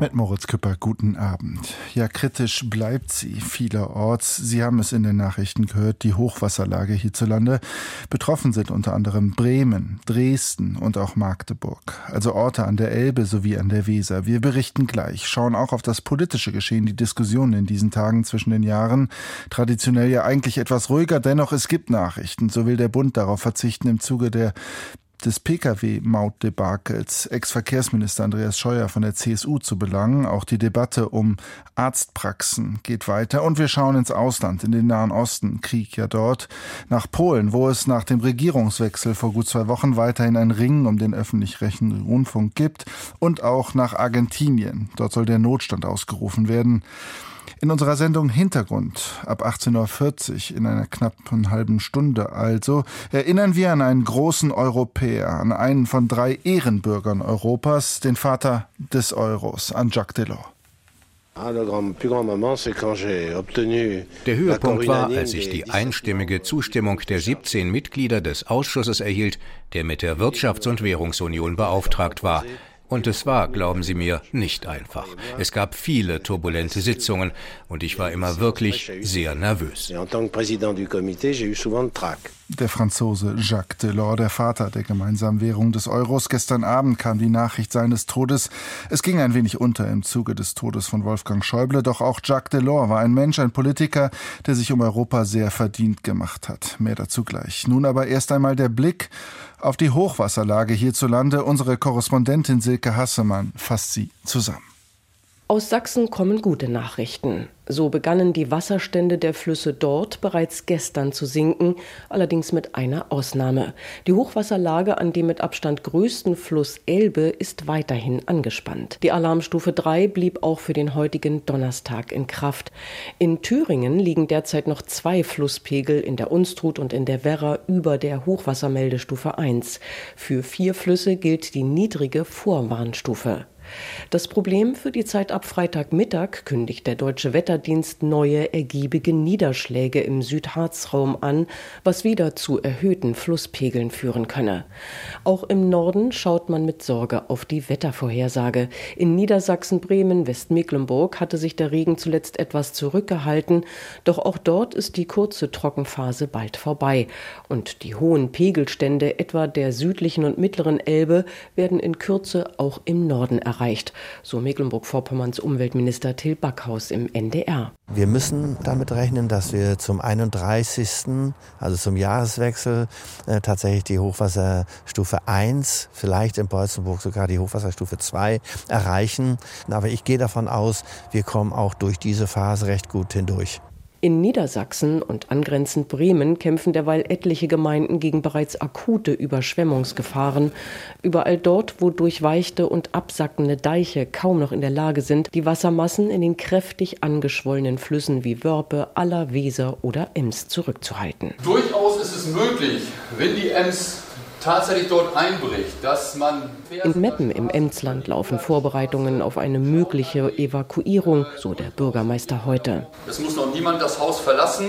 Mit Moritz Küpper, guten Abend. Ja, kritisch bleibt sie vielerorts. Sie haben es in den Nachrichten gehört, die Hochwasserlage hierzulande. Betroffen sind unter anderem Bremen, Dresden und auch Magdeburg, also Orte an der Elbe sowie an der Weser. Wir berichten gleich, schauen auch auf das politische Geschehen, die Diskussionen in diesen Tagen zwischen den Jahren. Traditionell ja eigentlich etwas ruhiger, dennoch es gibt Nachrichten. So will der Bund darauf verzichten im Zuge der des Pkw-Mautdebakels Ex-Verkehrsminister Andreas Scheuer von der CSU zu belangen. Auch die Debatte um Arztpraxen geht weiter. Und wir schauen ins Ausland, in den Nahen Osten, Krieg ja dort, nach Polen, wo es nach dem Regierungswechsel vor gut zwei Wochen weiterhin ein Ringen um den öffentlich-rechtlichen Rundfunk gibt. Und auch nach Argentinien. Dort soll der Notstand ausgerufen werden. In unserer Sendung Hintergrund ab 18.40 Uhr in einer knappen halben Stunde also erinnern wir an einen großen Europäer, an einen von drei Ehrenbürgern Europas, den Vater des Euros, an Jacques Delors. Der Höhepunkt war, als ich die einstimmige Zustimmung der 17 Mitglieder des Ausschusses erhielt, der mit der Wirtschafts- und Währungsunion beauftragt war. Und es war, glauben Sie mir, nicht einfach. Es gab viele turbulente Sitzungen und ich war immer wirklich sehr nervös. Der Franzose Jacques Delors, der Vater der gemeinsamen Währung des Euros. Gestern Abend kam die Nachricht seines Todes. Es ging ein wenig unter im Zuge des Todes von Wolfgang Schäuble. Doch auch Jacques Delors war ein Mensch, ein Politiker, der sich um Europa sehr verdient gemacht hat. Mehr dazu gleich. Nun aber erst einmal der Blick auf die Hochwasserlage hierzulande. Unsere Korrespondentin Silke Hassemann fasst sie zusammen. Aus Sachsen kommen gute Nachrichten. So begannen die Wasserstände der Flüsse dort bereits gestern zu sinken, allerdings mit einer Ausnahme. Die Hochwasserlage an dem mit Abstand größten Fluss Elbe ist weiterhin angespannt. Die Alarmstufe 3 blieb auch für den heutigen Donnerstag in Kraft. In Thüringen liegen derzeit noch zwei Flusspegel in der Unstrut und in der Werra über der Hochwassermeldestufe 1. Für vier Flüsse gilt die niedrige Vorwarnstufe. Das Problem für die Zeit ab Freitagmittag kündigt der Deutsche Wetterdienst neue ergiebige Niederschläge im Südharzraum an, was wieder zu erhöhten Flusspegeln führen könne. Auch im Norden schaut man mit Sorge auf die Wettervorhersage. In Niedersachsen, Bremen, Westmecklenburg hatte sich der Regen zuletzt etwas zurückgehalten, doch auch dort ist die kurze Trockenphase bald vorbei und die hohen Pegelstände etwa der südlichen und mittleren Elbe werden in Kürze auch im Norden erreicht erreicht, so Mecklenburg-Vorpommerns Umweltminister Till Backhaus im NDR. Wir müssen damit rechnen, dass wir zum 31., also zum Jahreswechsel, äh, tatsächlich die Hochwasserstufe 1, vielleicht in Beutzenburg sogar die Hochwasserstufe 2 erreichen. Aber ich gehe davon aus, wir kommen auch durch diese Phase recht gut hindurch. In Niedersachsen und angrenzend Bremen kämpfen derweil etliche Gemeinden gegen bereits akute Überschwemmungsgefahren. Überall dort, wo durchweichte und absackende Deiche kaum noch in der Lage sind, die Wassermassen in den kräftig angeschwollenen Flüssen wie Wörpe, Aller, Weser oder Ems zurückzuhalten. Durchaus ist es möglich, wenn die Ems tatsächlich dort einbricht, dass man. In Meppen im Emsland laufen Vorbereitungen auf eine mögliche Evakuierung, so der Bürgermeister heute. Es muss noch niemand das Haus verlassen.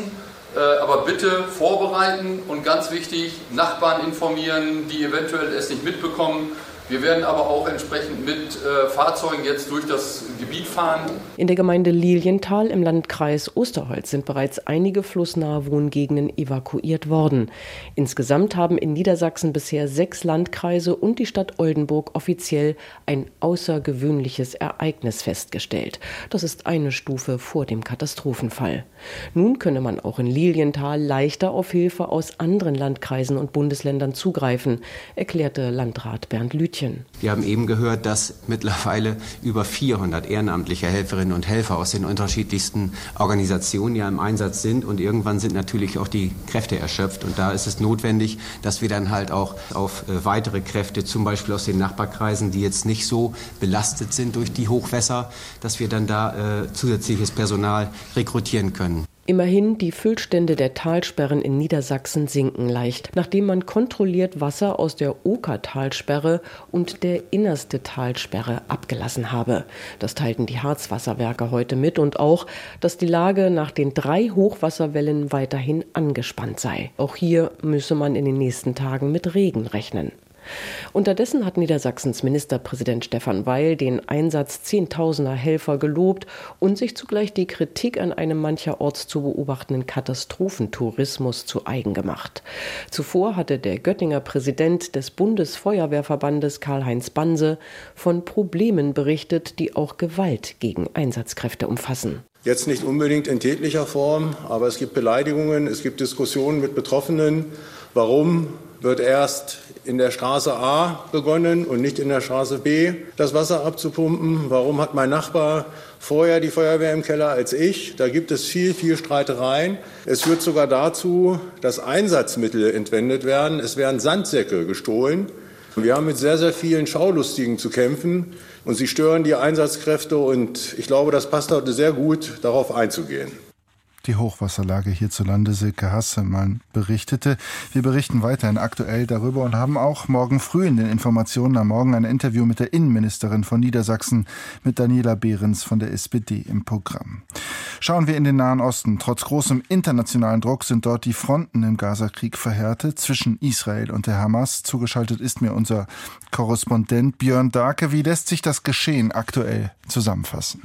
Äh, aber bitte vorbereiten und ganz wichtig, Nachbarn informieren, die eventuell es nicht mitbekommen. Wir werden aber auch entsprechend mit äh, Fahrzeugen jetzt durch das Gebiet fahren. In der Gemeinde Lilienthal im Landkreis Osterholz sind bereits einige flussnahe Wohngegenden evakuiert worden. Insgesamt haben in Niedersachsen bisher sechs Landkreise und die Stadt Oldenburg offiziell ein außergewöhnliches Ereignis festgestellt. Das ist eine Stufe vor dem Katastrophenfall. Nun könne man auch in Lilienthal leichter auf Hilfe aus anderen Landkreisen und Bundesländern zugreifen, erklärte Landrat Bernd Lüth. Brötchen. Wir haben eben gehört, dass mittlerweile über 400 ehrenamtliche Helferinnen und Helfer aus den unterschiedlichsten Organisationen ja im Einsatz sind und irgendwann sind natürlich auch die Kräfte erschöpft und da ist es notwendig, dass wir dann halt auch auf äh, weitere Kräfte, zum Beispiel aus den Nachbarkreisen, die jetzt nicht so belastet sind durch die Hochwässer, dass wir dann da äh, zusätzliches Personal rekrutieren können. Immerhin, die Füllstände der Talsperren in Niedersachsen sinken leicht, nachdem man kontrolliert Wasser aus der Okertalsperre und der innerste Talsperre abgelassen habe. Das teilten die Harzwasserwerke heute mit und auch, dass die Lage nach den drei Hochwasserwellen weiterhin angespannt sei. Auch hier müsse man in den nächsten Tagen mit Regen rechnen. Unterdessen hat Niedersachsens Ministerpräsident Stefan Weil den Einsatz Zehntausender Helfer gelobt und sich zugleich die Kritik an einem mancherorts zu beobachtenden Katastrophentourismus zu eigen gemacht. Zuvor hatte der Göttinger Präsident des Bundesfeuerwehrverbandes Karl-Heinz Banse von Problemen berichtet, die auch Gewalt gegen Einsatzkräfte umfassen. Jetzt nicht unbedingt in tätlicher Form, aber es gibt Beleidigungen, es gibt Diskussionen mit Betroffenen. Warum wird erst in der Straße A begonnen und nicht in der Straße B das Wasser abzupumpen? Warum hat mein Nachbar vorher die Feuerwehr im Keller als ich? Da gibt es viel, viel Streitereien. Es führt sogar dazu, dass Einsatzmittel entwendet werden. Es werden Sandsäcke gestohlen. Wir haben mit sehr, sehr vielen Schaulustigen zu kämpfen und sie stören die Einsatzkräfte und ich glaube, das passt heute sehr gut, darauf einzugehen die Hochwasserlage hierzulande. Silke Hassemann berichtete. Wir berichten weiterhin aktuell darüber und haben auch morgen früh in den Informationen am Morgen ein Interview mit der Innenministerin von Niedersachsen, mit Daniela Behrens von der SPD im Programm. Schauen wir in den Nahen Osten. Trotz großem internationalen Druck sind dort die Fronten im Gazakrieg verhärtet zwischen Israel und der Hamas. Zugeschaltet ist mir unser Korrespondent Björn Darke. Wie lässt sich das Geschehen aktuell zusammenfassen?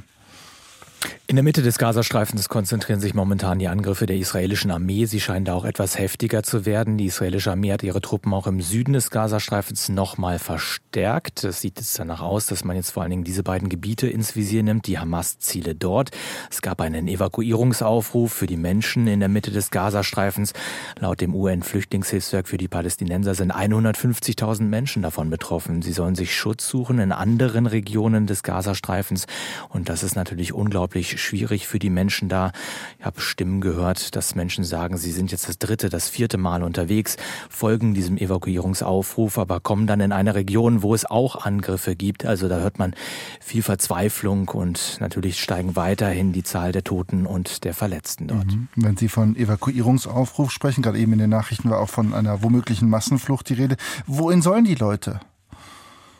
In der Mitte des Gazastreifens konzentrieren sich momentan die Angriffe der israelischen Armee. Sie scheinen da auch etwas heftiger zu werden. Die israelische Armee hat ihre Truppen auch im Süden des Gazastreifens nochmal verstärkt. Es sieht jetzt danach aus, dass man jetzt vor allen Dingen diese beiden Gebiete ins Visier nimmt, die Hamas-Ziele dort. Es gab einen Evakuierungsaufruf für die Menschen in der Mitte des Gazastreifens. Laut dem UN-Flüchtlingshilfswerk für die Palästinenser sind 150.000 Menschen davon betroffen. Sie sollen sich Schutz suchen in anderen Regionen des Gazastreifens. Und das ist natürlich unglaublich unglaublich schwierig für die Menschen da. Ich habe Stimmen gehört, dass Menschen sagen, sie sind jetzt das dritte, das vierte Mal unterwegs, folgen diesem Evakuierungsaufruf, aber kommen dann in eine Region, wo es auch Angriffe gibt. Also da hört man viel Verzweiflung und natürlich steigen weiterhin die Zahl der Toten und der Verletzten dort. Mhm. Wenn Sie von Evakuierungsaufruf sprechen, gerade eben in den Nachrichten war auch von einer womöglichen Massenflucht die Rede. Wohin sollen die Leute?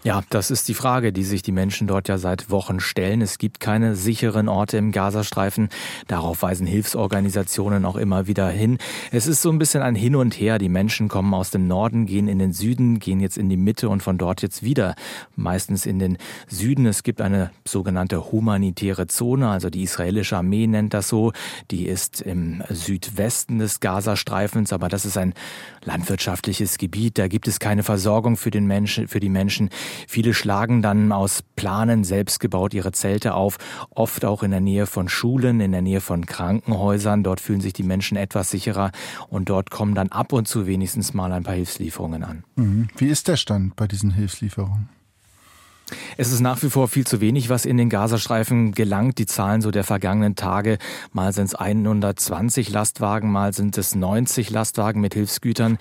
Ja, das ist die Frage, die sich die Menschen dort ja seit Wochen stellen. Es gibt keine sicheren Orte im Gazastreifen. Darauf weisen Hilfsorganisationen auch immer wieder hin. Es ist so ein bisschen ein Hin und Her. Die Menschen kommen aus dem Norden, gehen in den Süden, gehen jetzt in die Mitte und von dort jetzt wieder meistens in den Süden. Es gibt eine sogenannte humanitäre Zone, also die israelische Armee nennt das so. Die ist im Südwesten des Gazastreifens, aber das ist ein landwirtschaftliches Gebiet. Da gibt es keine Versorgung für den Menschen, für die Menschen. Viele schlagen dann aus Planen selbst gebaut ihre Zelte auf, oft auch in der Nähe von Schulen, in der Nähe von Krankenhäusern. Dort fühlen sich die Menschen etwas sicherer und dort kommen dann ab und zu wenigstens mal ein paar Hilfslieferungen an. Mhm. Wie ist der Stand bei diesen Hilfslieferungen? Es ist nach wie vor viel zu wenig, was in den Gazastreifen gelangt. Die Zahlen so der vergangenen Tage, mal sind es 120 Lastwagen, mal sind es 90 Lastwagen mit Hilfsgütern,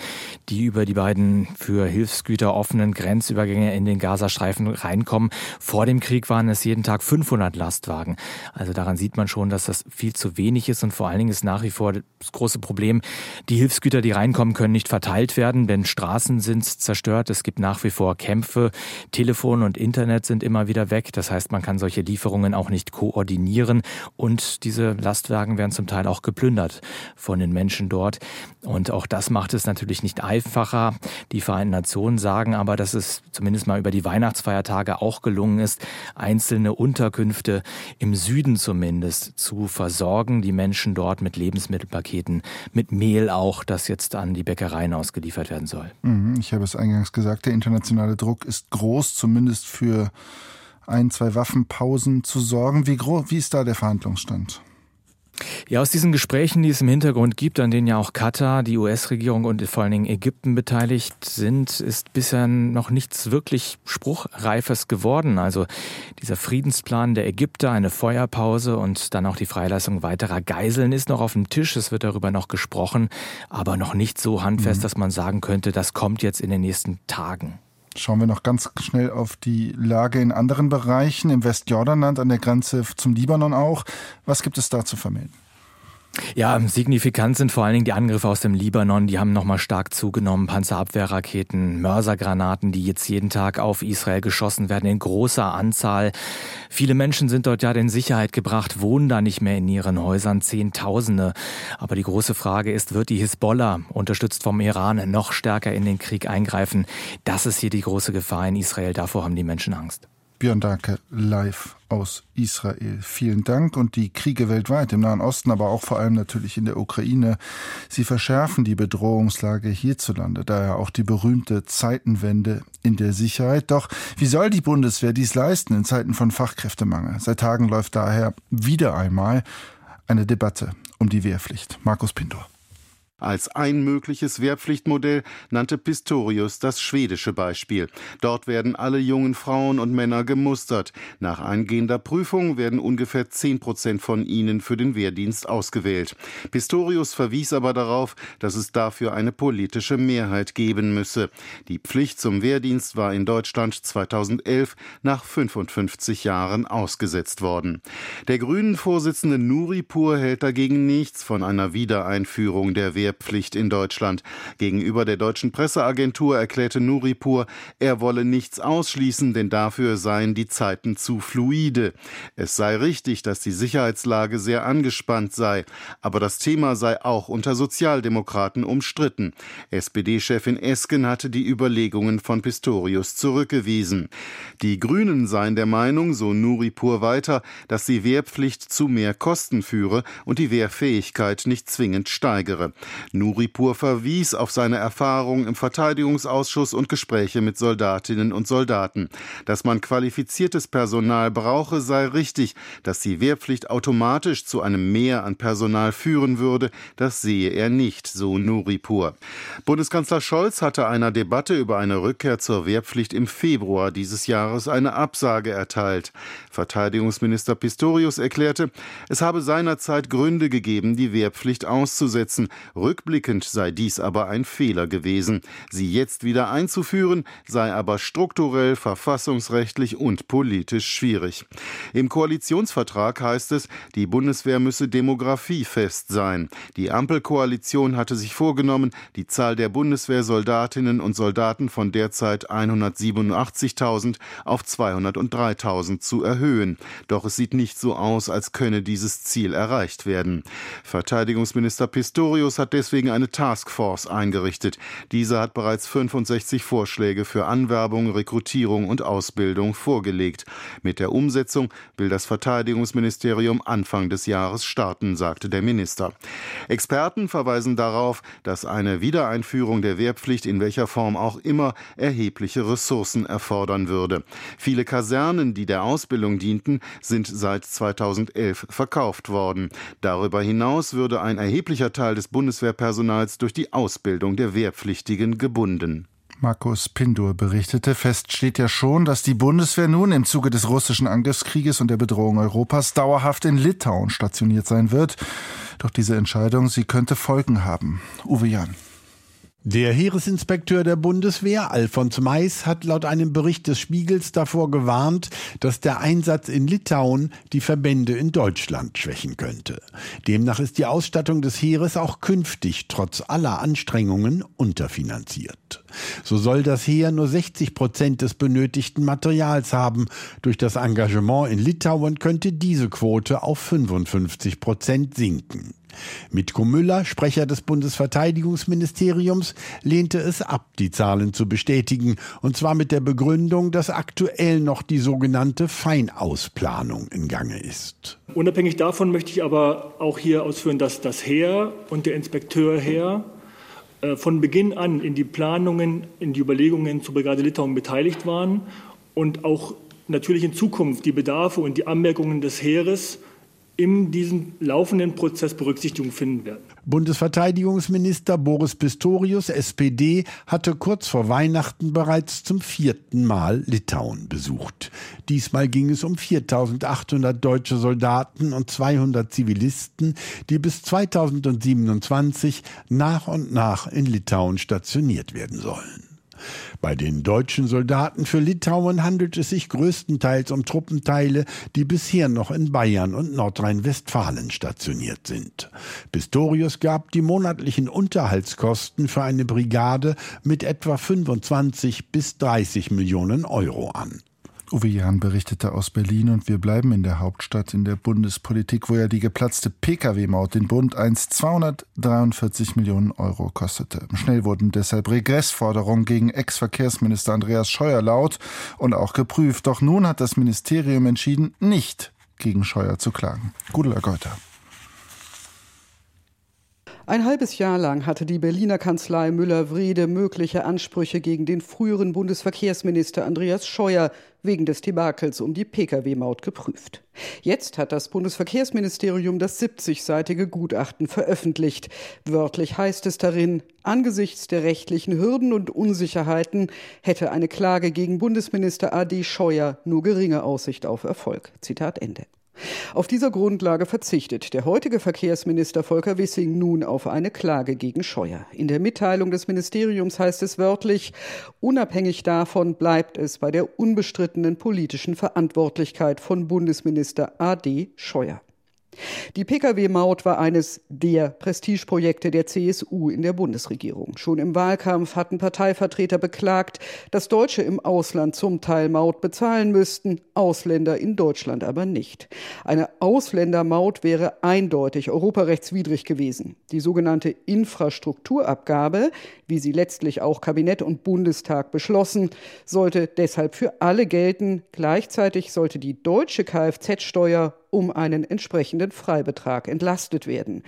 die über die beiden für Hilfsgüter offenen Grenzübergänge in den Gazastreifen reinkommen. Vor dem Krieg waren es jeden Tag 500 Lastwagen. Also daran sieht man schon, dass das viel zu wenig ist und vor allen Dingen ist nach wie vor das große Problem, die Hilfsgüter, die reinkommen, können nicht verteilt werden, denn Straßen sind zerstört. Es gibt nach wie vor Kämpfe, Telefon und Internet Internet sind immer wieder weg. Das heißt, man kann solche Lieferungen auch nicht koordinieren und diese Lastwagen werden zum Teil auch geplündert von den Menschen dort. Und auch das macht es natürlich nicht einfacher. Die Vereinten Nationen sagen aber, dass es zumindest mal über die Weihnachtsfeiertage auch gelungen ist, einzelne Unterkünfte im Süden zumindest zu versorgen, die Menschen dort mit Lebensmittelpaketen, mit Mehl auch, das jetzt an die Bäckereien ausgeliefert werden soll. Mhm, ich habe es eingangs gesagt, der internationale Druck ist groß, zumindest für für ein, zwei Waffenpausen zu sorgen. Wie, wie ist da der Verhandlungsstand? Ja, aus diesen Gesprächen, die es im Hintergrund gibt, an denen ja auch Katar, die US-Regierung und vor allen Dingen Ägypten beteiligt sind, ist bisher noch nichts wirklich Spruchreifes geworden. Also dieser Friedensplan der Ägypter, eine Feuerpause und dann auch die Freilassung weiterer Geiseln ist noch auf dem Tisch. Es wird darüber noch gesprochen, aber noch nicht so handfest, mhm. dass man sagen könnte, das kommt jetzt in den nächsten Tagen. Schauen wir noch ganz schnell auf die Lage in anderen Bereichen, im Westjordanland, an der Grenze zum Libanon auch. Was gibt es da zu vermelden? Ja, signifikant sind vor allen Dingen die Angriffe aus dem Libanon. Die haben nochmal stark zugenommen. Panzerabwehrraketen, Mörsergranaten, die jetzt jeden Tag auf Israel geschossen werden in großer Anzahl. Viele Menschen sind dort ja in Sicherheit gebracht, wohnen da nicht mehr in ihren Häusern, Zehntausende. Aber die große Frage ist, wird die Hisbollah, unterstützt vom Iran, noch stärker in den Krieg eingreifen? Das ist hier die große Gefahr in Israel. Davor haben die Menschen Angst. Björn Danke live aus Israel. Vielen Dank. Und die Kriege weltweit im Nahen Osten, aber auch vor allem natürlich in der Ukraine, sie verschärfen die Bedrohungslage hierzulande, daher auch die berühmte Zeitenwende in der Sicherheit. Doch wie soll die Bundeswehr dies leisten in Zeiten von Fachkräftemangel? Seit Tagen läuft daher wieder einmal eine Debatte um die Wehrpflicht. Markus Pindor. Als ein mögliches Wehrpflichtmodell nannte Pistorius das schwedische Beispiel. Dort werden alle jungen Frauen und Männer gemustert. Nach eingehender Prüfung werden ungefähr zehn Prozent von ihnen für den Wehrdienst ausgewählt. Pistorius verwies aber darauf, dass es dafür eine politische Mehrheit geben müsse. Die Pflicht zum Wehrdienst war in Deutschland 2011 nach 55 Jahren ausgesetzt worden. Der Grünen-Vorsitzende Nuripur hält dagegen nichts von einer Wiedereinführung der Wehrpflicht. Wehrpflicht in Deutschland. Gegenüber der deutschen Presseagentur erklärte Nuripur, er wolle nichts ausschließen, denn dafür seien die Zeiten zu fluide. Es sei richtig, dass die Sicherheitslage sehr angespannt sei, aber das Thema sei auch unter Sozialdemokraten umstritten. SPD-Chefin Esken hatte die Überlegungen von Pistorius zurückgewiesen. Die Grünen seien der Meinung, so Nuripur weiter, dass die Wehrpflicht zu mehr Kosten führe und die Wehrfähigkeit nicht zwingend steigere. Nuripur verwies auf seine Erfahrungen im Verteidigungsausschuss und Gespräche mit Soldatinnen und Soldaten. Dass man qualifiziertes Personal brauche, sei richtig. Dass die Wehrpflicht automatisch zu einem Mehr an Personal führen würde, das sehe er nicht, so Nuripur. Bundeskanzler Scholz hatte einer Debatte über eine Rückkehr zur Wehrpflicht im Februar dieses Jahres eine Absage erteilt. Verteidigungsminister Pistorius erklärte, es habe seinerzeit Gründe gegeben, die Wehrpflicht auszusetzen. Rückblickend sei dies aber ein Fehler gewesen. Sie jetzt wieder einzuführen, sei aber strukturell, verfassungsrechtlich und politisch schwierig. Im Koalitionsvertrag heißt es, die Bundeswehr müsse demografiefest sein. Die Ampelkoalition hatte sich vorgenommen, die Zahl der Bundeswehrsoldatinnen und Soldaten von derzeit 187.000 auf 203.000 zu erhöhen. Doch es sieht nicht so aus, als könne dieses Ziel erreicht werden. Verteidigungsminister Pistorius hat deswegen eine Taskforce eingerichtet. Diese hat bereits 65 Vorschläge für Anwerbung, Rekrutierung und Ausbildung vorgelegt. Mit der Umsetzung will das Verteidigungsministerium Anfang des Jahres starten, sagte der Minister. Experten verweisen darauf, dass eine Wiedereinführung der Wehrpflicht in welcher Form auch immer erhebliche Ressourcen erfordern würde. Viele Kasernen, die der Ausbildung dienten, sind seit 2011 verkauft worden. Darüber hinaus würde ein erheblicher Teil des Bundes Bundeswehrpersonals durch die Ausbildung der Wehrpflichtigen gebunden. Markus Pindur berichtete, fest steht ja schon, dass die Bundeswehr nun im Zuge des russischen Angriffskrieges und der Bedrohung Europas dauerhaft in Litauen stationiert sein wird. Doch diese Entscheidung, sie könnte Folgen haben. Uwe Jan. Der Heeresinspekteur der Bundeswehr, Alfons Mais, hat laut einem Bericht des Spiegels davor gewarnt, dass der Einsatz in Litauen die Verbände in Deutschland schwächen könnte. Demnach ist die Ausstattung des Heeres auch künftig trotz aller Anstrengungen unterfinanziert. So soll das Heer nur 60 Prozent des benötigten Materials haben. Durch das Engagement in Litauen könnte diese Quote auf 55 Prozent sinken. Mitko Müller, Sprecher des Bundesverteidigungsministeriums, lehnte es ab, die Zahlen zu bestätigen, und zwar mit der Begründung, dass aktuell noch die sogenannte Feinausplanung in Gange ist. Unabhängig davon möchte ich aber auch hier ausführen, dass das Heer und der Inspekteur Heer äh, von Beginn an in die Planungen, in die Überlegungen zur Brigade Litauen beteiligt waren und auch natürlich in Zukunft die Bedarfe und die Anmerkungen des Heeres in diesem laufenden Prozess Berücksichtigung finden werden. Bundesverteidigungsminister Boris Pistorius, SPD, hatte kurz vor Weihnachten bereits zum vierten Mal Litauen besucht. Diesmal ging es um 4800 deutsche Soldaten und 200 Zivilisten, die bis 2027 nach und nach in Litauen stationiert werden sollen. Bei den deutschen Soldaten für Litauen handelt es sich größtenteils um Truppenteile, die bisher noch in Bayern und Nordrhein-Westfalen stationiert sind. Pistorius gab die monatlichen Unterhaltskosten für eine Brigade mit etwa 25 bis 30 Millionen Euro an. Uwe Jahn berichtete aus Berlin und wir bleiben in der Hauptstadt in der Bundespolitik, wo ja die geplatzte Pkw-Maut den Bund einst 243 Millionen Euro kostete. Schnell wurden deshalb Regressforderungen gegen Ex-Verkehrsminister Andreas Scheuer laut und auch geprüft. Doch nun hat das Ministerium entschieden, nicht gegen Scheuer zu klagen. Gudela Geuter. Ein halbes Jahr lang hatte die Berliner Kanzlei Müller-Wrede mögliche Ansprüche gegen den früheren Bundesverkehrsminister Andreas Scheuer wegen des Debakels um die Pkw-Maut geprüft. Jetzt hat das Bundesverkehrsministerium das 70-seitige Gutachten veröffentlicht. Wörtlich heißt es darin, angesichts der rechtlichen Hürden und Unsicherheiten hätte eine Klage gegen Bundesminister AD Scheuer nur geringe Aussicht auf Erfolg. Zitat Ende. Auf dieser Grundlage verzichtet der heutige Verkehrsminister Volker Wissing nun auf eine Klage gegen Scheuer. In der Mitteilung des Ministeriums heißt es wörtlich, unabhängig davon bleibt es bei der unbestrittenen politischen Verantwortlichkeit von Bundesminister AD Scheuer. Die Pkw-Maut war eines der Prestigeprojekte der CSU in der Bundesregierung. Schon im Wahlkampf hatten Parteivertreter beklagt, dass Deutsche im Ausland zum Teil Maut bezahlen müssten, Ausländer in Deutschland aber nicht. Eine Ausländermaut wäre eindeutig europarechtswidrig gewesen. Die sogenannte Infrastrukturabgabe, wie sie letztlich auch Kabinett und Bundestag beschlossen, sollte deshalb für alle gelten. Gleichzeitig sollte die deutsche Kfz-Steuer um einen entsprechenden Freibetrag entlastet werden.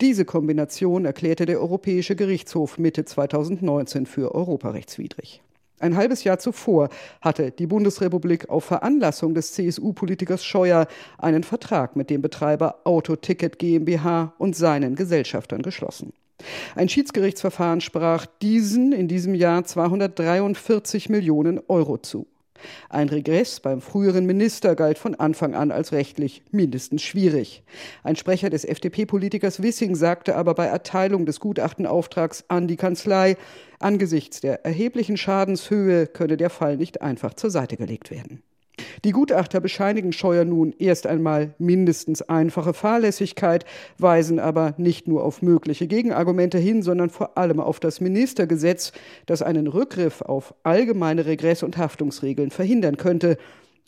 Diese Kombination erklärte der Europäische Gerichtshof Mitte 2019 für europarechtswidrig. Ein halbes Jahr zuvor hatte die Bundesrepublik auf Veranlassung des CSU-Politikers Scheuer einen Vertrag mit dem Betreiber Autoticket GmbH und seinen Gesellschaftern geschlossen. Ein Schiedsgerichtsverfahren sprach diesen in diesem Jahr 243 Millionen Euro zu. Ein Regress beim früheren Minister galt von Anfang an als rechtlich mindestens schwierig. Ein Sprecher des FDP-Politikers Wissing sagte aber bei Erteilung des Gutachtenauftrags an die Kanzlei, angesichts der erheblichen Schadenshöhe könne der Fall nicht einfach zur Seite gelegt werden. Die Gutachter bescheinigen Scheuer nun erst einmal mindestens einfache Fahrlässigkeit, weisen aber nicht nur auf mögliche Gegenargumente hin, sondern vor allem auf das Ministergesetz, das einen Rückgriff auf allgemeine Regress- und Haftungsregeln verhindern könnte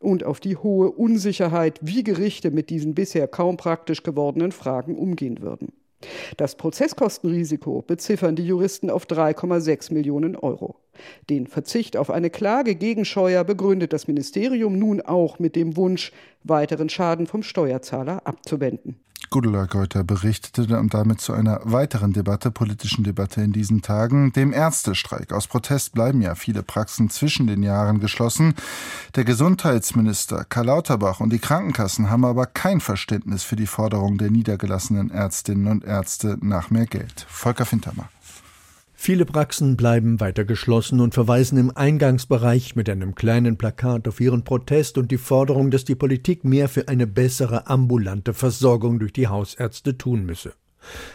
und auf die hohe Unsicherheit, wie Gerichte mit diesen bisher kaum praktisch gewordenen Fragen umgehen würden. Das Prozesskostenrisiko beziffern die Juristen auf 3,6 Millionen Euro. Den Verzicht auf eine Klage gegen Scheuer begründet das Ministerium nun auch mit dem Wunsch, weiteren Schaden vom Steuerzahler abzuwenden. Gudula Geuter berichtete und damit zu einer weiteren Debatte, politischen Debatte in diesen Tagen, dem Ärztestreik. Aus Protest bleiben ja viele Praxen zwischen den Jahren geschlossen. Der Gesundheitsminister Karl Lauterbach und die Krankenkassen haben aber kein Verständnis für die Forderung der niedergelassenen Ärztinnen und Ärzte nach mehr Geld. Volker Fintermer. Viele Praxen bleiben weiter geschlossen und verweisen im Eingangsbereich mit einem kleinen Plakat auf ihren Protest und die Forderung, dass die Politik mehr für eine bessere ambulante Versorgung durch die Hausärzte tun müsse.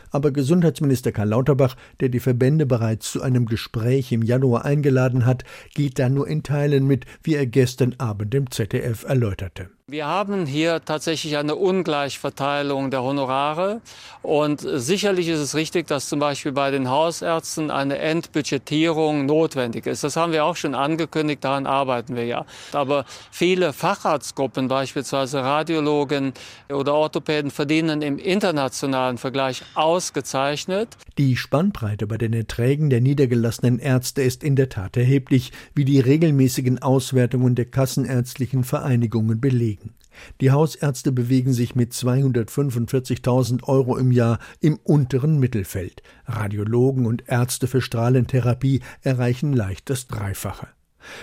Aber Gesundheitsminister Karl Lauterbach, der die Verbände bereits zu einem Gespräch im Januar eingeladen hat, geht da nur in Teilen mit, wie er gestern Abend im ZDF erläuterte. Wir haben hier tatsächlich eine Ungleichverteilung der Honorare und sicherlich ist es richtig, dass zum Beispiel bei den Hausärzten eine Endbudgetierung notwendig ist. Das haben wir auch schon angekündigt, daran arbeiten wir ja. Aber viele Facharztgruppen, beispielsweise Radiologen oder Orthopäden, verdienen im internationalen Vergleich ausgezeichnet. Die Spannbreite bei den Erträgen der niedergelassenen Ärzte ist in der Tat erheblich, wie die regelmäßigen Auswertungen der kassenärztlichen Vereinigungen belegen. Die Hausärzte bewegen sich mit 245.000 Euro im Jahr im unteren Mittelfeld. Radiologen und Ärzte für Strahlentherapie erreichen leicht das Dreifache.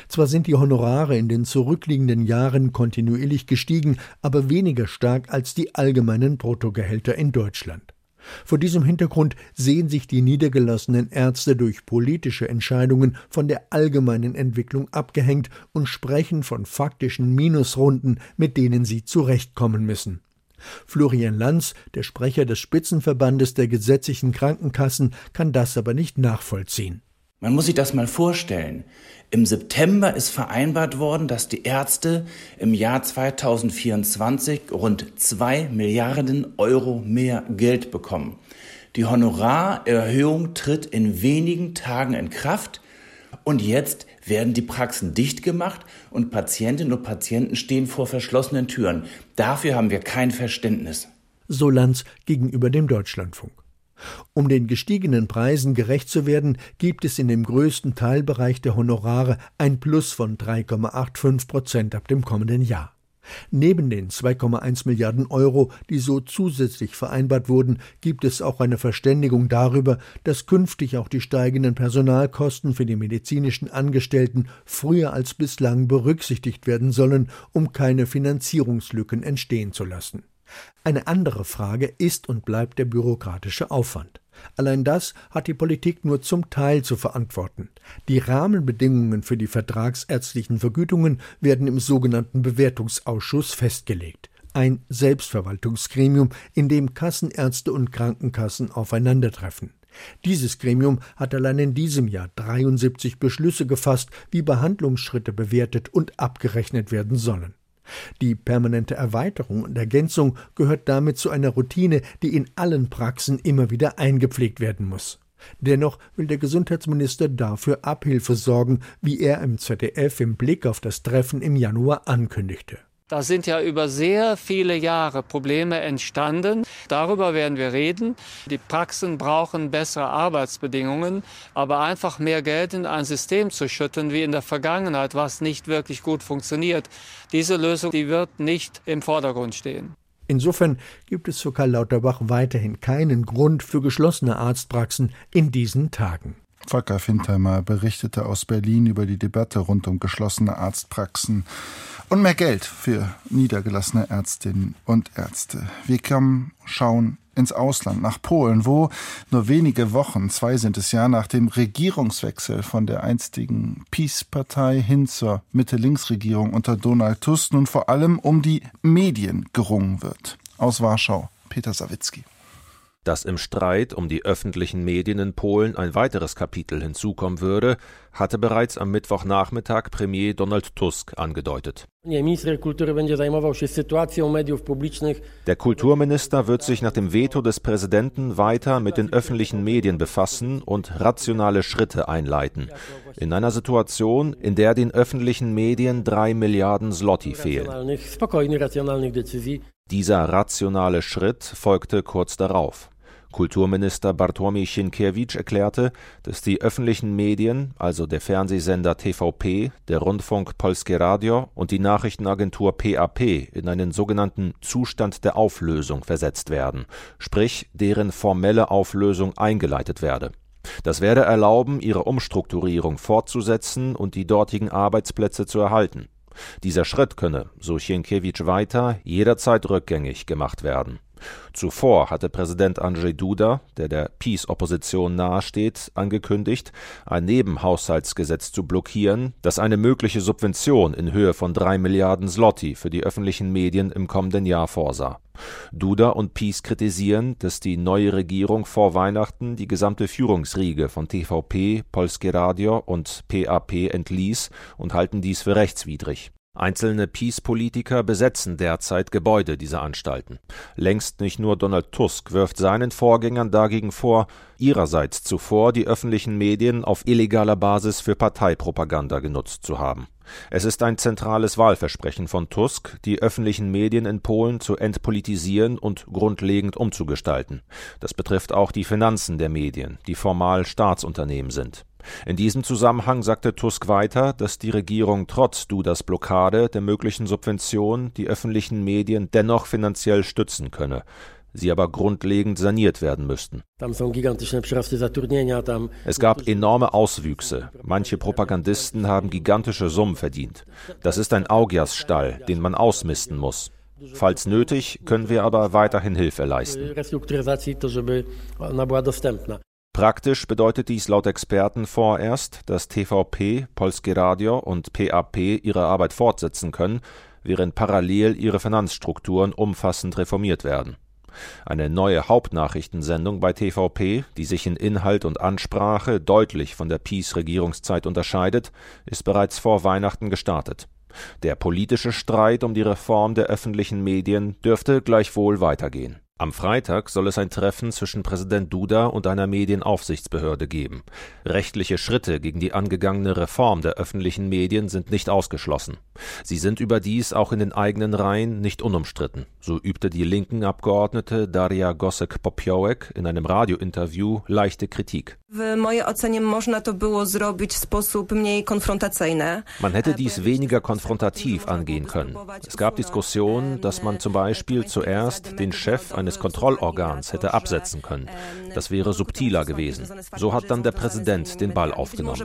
Zwar sind die Honorare in den zurückliegenden Jahren kontinuierlich gestiegen, aber weniger stark als die allgemeinen Bruttogehälter in Deutschland. Vor diesem Hintergrund sehen sich die niedergelassenen Ärzte durch politische Entscheidungen von der allgemeinen Entwicklung abgehängt und sprechen von faktischen Minusrunden, mit denen sie zurechtkommen müssen. Florian Lanz, der Sprecher des Spitzenverbandes der gesetzlichen Krankenkassen, kann das aber nicht nachvollziehen. Man muss sich das mal vorstellen. Im September ist vereinbart worden, dass die Ärzte im Jahr 2024 rund zwei Milliarden Euro mehr Geld bekommen. Die Honorarerhöhung tritt in wenigen Tagen in Kraft und jetzt werden die Praxen dicht gemacht und Patientinnen und Patienten stehen vor verschlossenen Türen. Dafür haben wir kein Verständnis. So Lanz gegenüber dem Deutschlandfunk. Um den gestiegenen Preisen gerecht zu werden, gibt es in dem größten Teilbereich der Honorare ein Plus von 3,85 Prozent ab dem kommenden Jahr. Neben den 2,1 Milliarden Euro, die so zusätzlich vereinbart wurden, gibt es auch eine Verständigung darüber, dass künftig auch die steigenden Personalkosten für die medizinischen Angestellten früher als bislang berücksichtigt werden sollen, um keine Finanzierungslücken entstehen zu lassen. Eine andere Frage ist und bleibt der bürokratische Aufwand. Allein das hat die Politik nur zum Teil zu verantworten. Die Rahmenbedingungen für die vertragsärztlichen Vergütungen werden im sogenannten Bewertungsausschuss festgelegt. Ein Selbstverwaltungsgremium, in dem Kassenärzte und Krankenkassen aufeinandertreffen. Dieses Gremium hat allein in diesem Jahr 73 Beschlüsse gefasst, wie Behandlungsschritte bewertet und abgerechnet werden sollen. Die permanente Erweiterung und Ergänzung gehört damit zu einer Routine, die in allen Praxen immer wieder eingepflegt werden muss. Dennoch will der Gesundheitsminister dafür Abhilfe sorgen, wie er im ZDF im Blick auf das Treffen im Januar ankündigte. Da sind ja über sehr viele Jahre Probleme entstanden. Darüber werden wir reden. Die Praxen brauchen bessere Arbeitsbedingungen, aber einfach mehr Geld in ein System zu schütten wie in der Vergangenheit, was nicht wirklich gut funktioniert. Diese Lösung, die wird nicht im Vordergrund stehen. Insofern gibt es für Karl Lauterbach weiterhin keinen Grund für geschlossene Arztpraxen in diesen Tagen. Volker Fintheimer berichtete aus Berlin über die Debatte rund um geschlossene Arztpraxen und mehr Geld für niedergelassene Ärztinnen und Ärzte. Wir kommen schauen ins Ausland, nach Polen, wo nur wenige Wochen, zwei sind es ja, nach dem Regierungswechsel von der einstigen Peace-Partei hin zur Mitte-Links-Regierung unter Donald Tusk nun vor allem um die Medien gerungen wird. Aus Warschau, Peter Sawicki. Dass im Streit um die öffentlichen Medien in Polen ein weiteres Kapitel hinzukommen würde, hatte bereits am Mittwochnachmittag Premier Donald Tusk angedeutet. Der Kulturminister wird sich nach dem Veto des Präsidenten weiter mit den öffentlichen Medien befassen und rationale Schritte einleiten. In einer Situation, in der den öffentlichen Medien drei Milliarden Zloty fehlen. Dieser rationale Schritt folgte kurz darauf. Kulturminister Bartłomiej Sienkiewicz erklärte, dass die öffentlichen Medien, also der Fernsehsender TVP, der Rundfunk Polskie Radio und die Nachrichtenagentur PAP in einen sogenannten Zustand der Auflösung versetzt werden, sprich deren formelle Auflösung eingeleitet werde. Das werde erlauben, ihre Umstrukturierung fortzusetzen und die dortigen Arbeitsplätze zu erhalten. Dieser Schritt könne, so Sienkiewicz weiter, jederzeit rückgängig gemacht werden. Zuvor hatte Präsident Andrzej Duda, der der Peace-Opposition nahesteht, angekündigt, ein Nebenhaushaltsgesetz zu blockieren, das eine mögliche Subvention in Höhe von drei Milliarden Zloty für die öffentlichen Medien im kommenden Jahr vorsah. Duda und Peace kritisieren, dass die neue Regierung vor Weihnachten die gesamte Führungsriege von TVP, Polskie Radio und PAP entließ und halten dies für rechtswidrig. Einzelne Peace-Politiker besetzen derzeit Gebäude dieser Anstalten. Längst nicht nur Donald Tusk wirft seinen Vorgängern dagegen vor, ihrerseits zuvor die öffentlichen Medien auf illegaler Basis für Parteipropaganda genutzt zu haben. Es ist ein zentrales Wahlversprechen von Tusk, die öffentlichen Medien in Polen zu entpolitisieren und grundlegend umzugestalten. Das betrifft auch die Finanzen der Medien, die formal Staatsunternehmen sind. In diesem Zusammenhang sagte Tusk weiter, dass die Regierung trotz Dudas Blockade der möglichen Subvention die öffentlichen Medien dennoch finanziell stützen könne sie aber grundlegend saniert werden müssten. Es gab enorme Auswüchse. Manche Propagandisten haben gigantische Summen verdient. Das ist ein Augiasstall, den man ausmisten muss. Falls nötig, können wir aber weiterhin Hilfe leisten. Praktisch bedeutet dies laut Experten vorerst, dass TVP, Polskie Radio und PAP ihre Arbeit fortsetzen können, während parallel ihre Finanzstrukturen umfassend reformiert werden. Eine neue Hauptnachrichtensendung bei TVP, die sich in Inhalt und Ansprache deutlich von der Peace-Regierungszeit unterscheidet, ist bereits vor Weihnachten gestartet. Der politische Streit um die Reform der öffentlichen Medien dürfte gleichwohl weitergehen. Am Freitag soll es ein Treffen zwischen Präsident Duda und einer Medienaufsichtsbehörde geben. Rechtliche Schritte gegen die angegangene Reform der öffentlichen Medien sind nicht ausgeschlossen. Sie sind überdies auch in den eigenen Reihen nicht unumstritten. So übte die linken Abgeordnete Daria Gosek-Popiołek in einem Radiointerview leichte Kritik. Man hätte dies weniger konfrontativ angehen können. Es gab Diskussionen, dass man zum Beispiel zuerst den Chef eines Kontrollorgans hätte absetzen können. Das wäre subtiler gewesen. So hat dann der Präsident den Ball aufgenommen.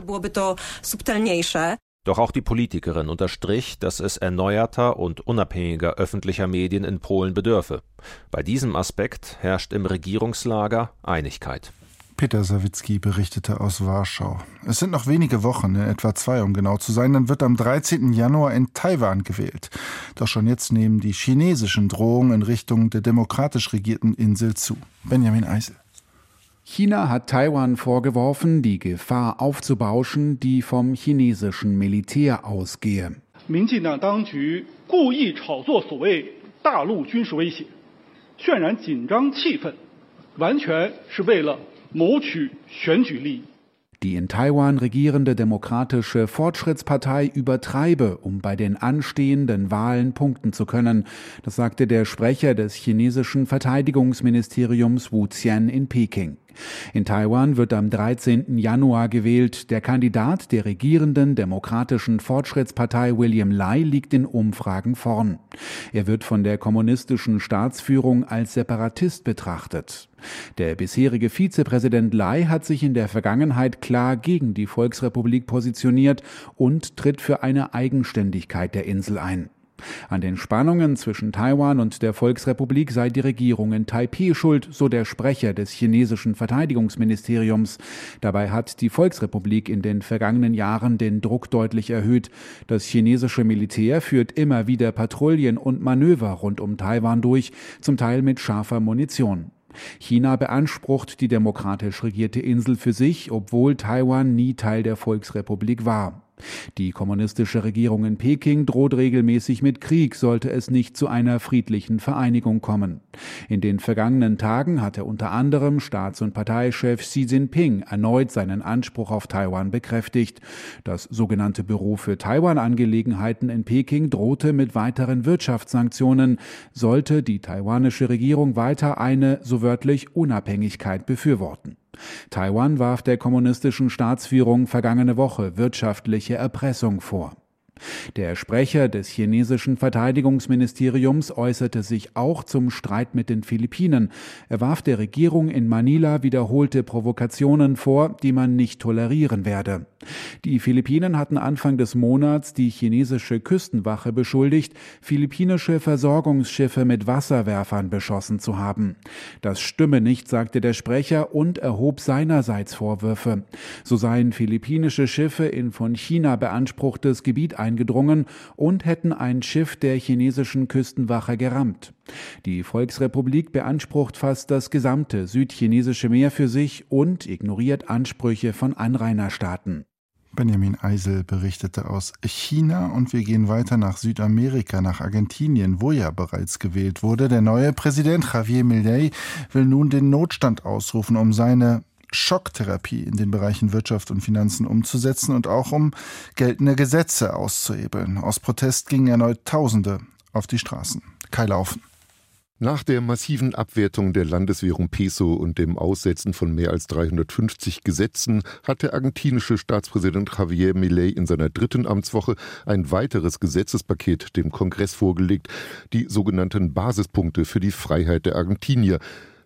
Doch auch die Politikerin unterstrich, dass es erneuerter und unabhängiger öffentlicher Medien in Polen bedürfe. Bei diesem Aspekt herrscht im Regierungslager Einigkeit. Peter Sawicki berichtete aus Warschau. Es sind noch wenige Wochen, in etwa zwei, um genau zu sein, dann wird am 13. Januar in Taiwan gewählt. Doch schon jetzt nehmen die chinesischen Drohungen in Richtung der demokratisch regierten Insel zu. Benjamin Eisel. China hat Taiwan vorgeworfen, die Gefahr aufzubauschen, die vom chinesischen Militär ausgehe. 民进党当局故意炒作所谓大陆军事威胁，渲染紧张气氛，完全是为了谋取选举利益。 die in Taiwan regierende Demokratische Fortschrittspartei übertreibe, um bei den anstehenden Wahlen punkten zu können. Das sagte der Sprecher des chinesischen Verteidigungsministeriums Wu Qian in Peking. In Taiwan wird am 13. Januar gewählt. Der Kandidat der regierenden Demokratischen Fortschrittspartei William Lai liegt in Umfragen vorn. Er wird von der kommunistischen Staatsführung als Separatist betrachtet. Der bisherige Vizepräsident Lai hat sich in der Vergangenheit klar gegen die Volksrepublik positioniert und tritt für eine Eigenständigkeit der Insel ein. An den Spannungen zwischen Taiwan und der Volksrepublik sei die Regierung in Taipeh schuld, so der Sprecher des chinesischen Verteidigungsministeriums. Dabei hat die Volksrepublik in den vergangenen Jahren den Druck deutlich erhöht. Das chinesische Militär führt immer wieder Patrouillen und Manöver rund um Taiwan durch, zum Teil mit scharfer Munition. China beansprucht die demokratisch regierte Insel für sich, obwohl Taiwan nie Teil der Volksrepublik war. Die kommunistische Regierung in Peking droht regelmäßig mit Krieg, sollte es nicht zu einer friedlichen Vereinigung kommen. In den vergangenen Tagen hatte unter anderem Staats- und Parteichef Xi Jinping erneut seinen Anspruch auf Taiwan bekräftigt. Das sogenannte Büro für Taiwan-Angelegenheiten in Peking drohte mit weiteren Wirtschaftssanktionen, sollte die taiwanische Regierung weiter eine, so wörtlich, Unabhängigkeit befürworten. Taiwan warf der kommunistischen Staatsführung vergangene Woche wirtschaftliche Erpressung vor. Der Sprecher des chinesischen Verteidigungsministeriums äußerte sich auch zum Streit mit den Philippinen. Er warf der Regierung in Manila wiederholte Provokationen vor, die man nicht tolerieren werde. Die Philippinen hatten Anfang des Monats die chinesische Küstenwache beschuldigt, philippinische Versorgungsschiffe mit Wasserwerfern beschossen zu haben. Das stimme nicht, sagte der Sprecher und erhob seinerseits Vorwürfe. So seien philippinische Schiffe in von China beanspruchtes Gebiet eingedrungen und hätten ein Schiff der chinesischen Küstenwache gerammt. Die Volksrepublik beansprucht fast das gesamte südchinesische Meer für sich und ignoriert Ansprüche von Anrainerstaaten. Benjamin Eisel berichtete aus China und wir gehen weiter nach Südamerika, nach Argentinien, wo ja bereits gewählt wurde. Der neue Präsident Javier Milei will nun den Notstand ausrufen, um seine Schocktherapie in den Bereichen Wirtschaft und Finanzen umzusetzen und auch um geltende Gesetze auszuhebeln. Aus Protest gingen erneut Tausende auf die Straßen. Kai Laufen. Nach der massiven Abwertung der Landeswährung Peso und dem Aussetzen von mehr als 350 Gesetzen hat der argentinische Staatspräsident Javier Milei in seiner dritten Amtswoche ein weiteres Gesetzespaket dem Kongress vorgelegt, die sogenannten Basispunkte für die Freiheit der Argentinier.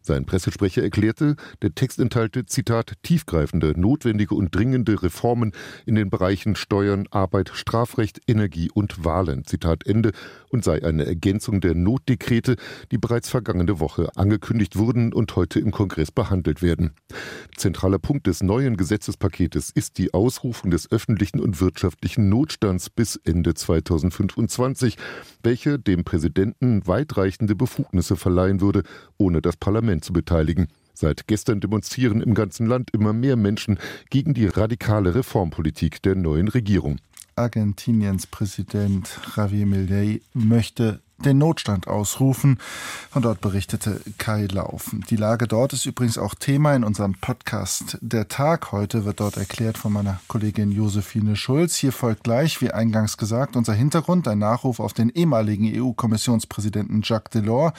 Sein Pressesprecher erklärte, der Text enthalte, Zitat, tiefgreifende, notwendige und dringende Reformen in den Bereichen Steuern, Arbeit, Strafrecht, Energie und Wahlen, Zitat Ende, und sei eine Ergänzung der Notdekrete, die bereits vergangene Woche angekündigt wurden und heute im Kongress behandelt werden. Zentraler Punkt des neuen Gesetzespaketes ist die Ausrufung des öffentlichen und wirtschaftlichen Notstands bis Ende 2025, welcher dem Präsidenten weitreichende Befugnisse verleihen würde, ohne das Parlament Parlament zu beteiligen. Seit gestern demonstrieren im ganzen Land immer mehr Menschen gegen die radikale Reformpolitik der neuen Regierung. Argentiniens Präsident Javier Milei möchte den Notstand ausrufen. Von dort berichtete Kai Laufen. Die Lage dort ist übrigens auch Thema in unserem Podcast. Der Tag heute wird dort erklärt von meiner Kollegin Josephine Schulz. Hier folgt gleich, wie eingangs gesagt, unser Hintergrund, ein Nachruf auf den ehemaligen EU-Kommissionspräsidenten Jacques Delors.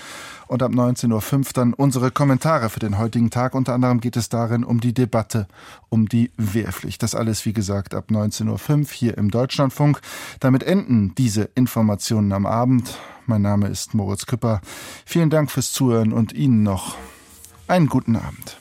Und ab 19.05 Uhr dann unsere Kommentare für den heutigen Tag. Unter anderem geht es darin um die Debatte um die Wehrpflicht. Das alles, wie gesagt, ab 19.05 Uhr hier im Deutschlandfunk. Damit enden diese Informationen am Abend. Mein Name ist Moritz Küpper. Vielen Dank fürs Zuhören und Ihnen noch einen guten Abend.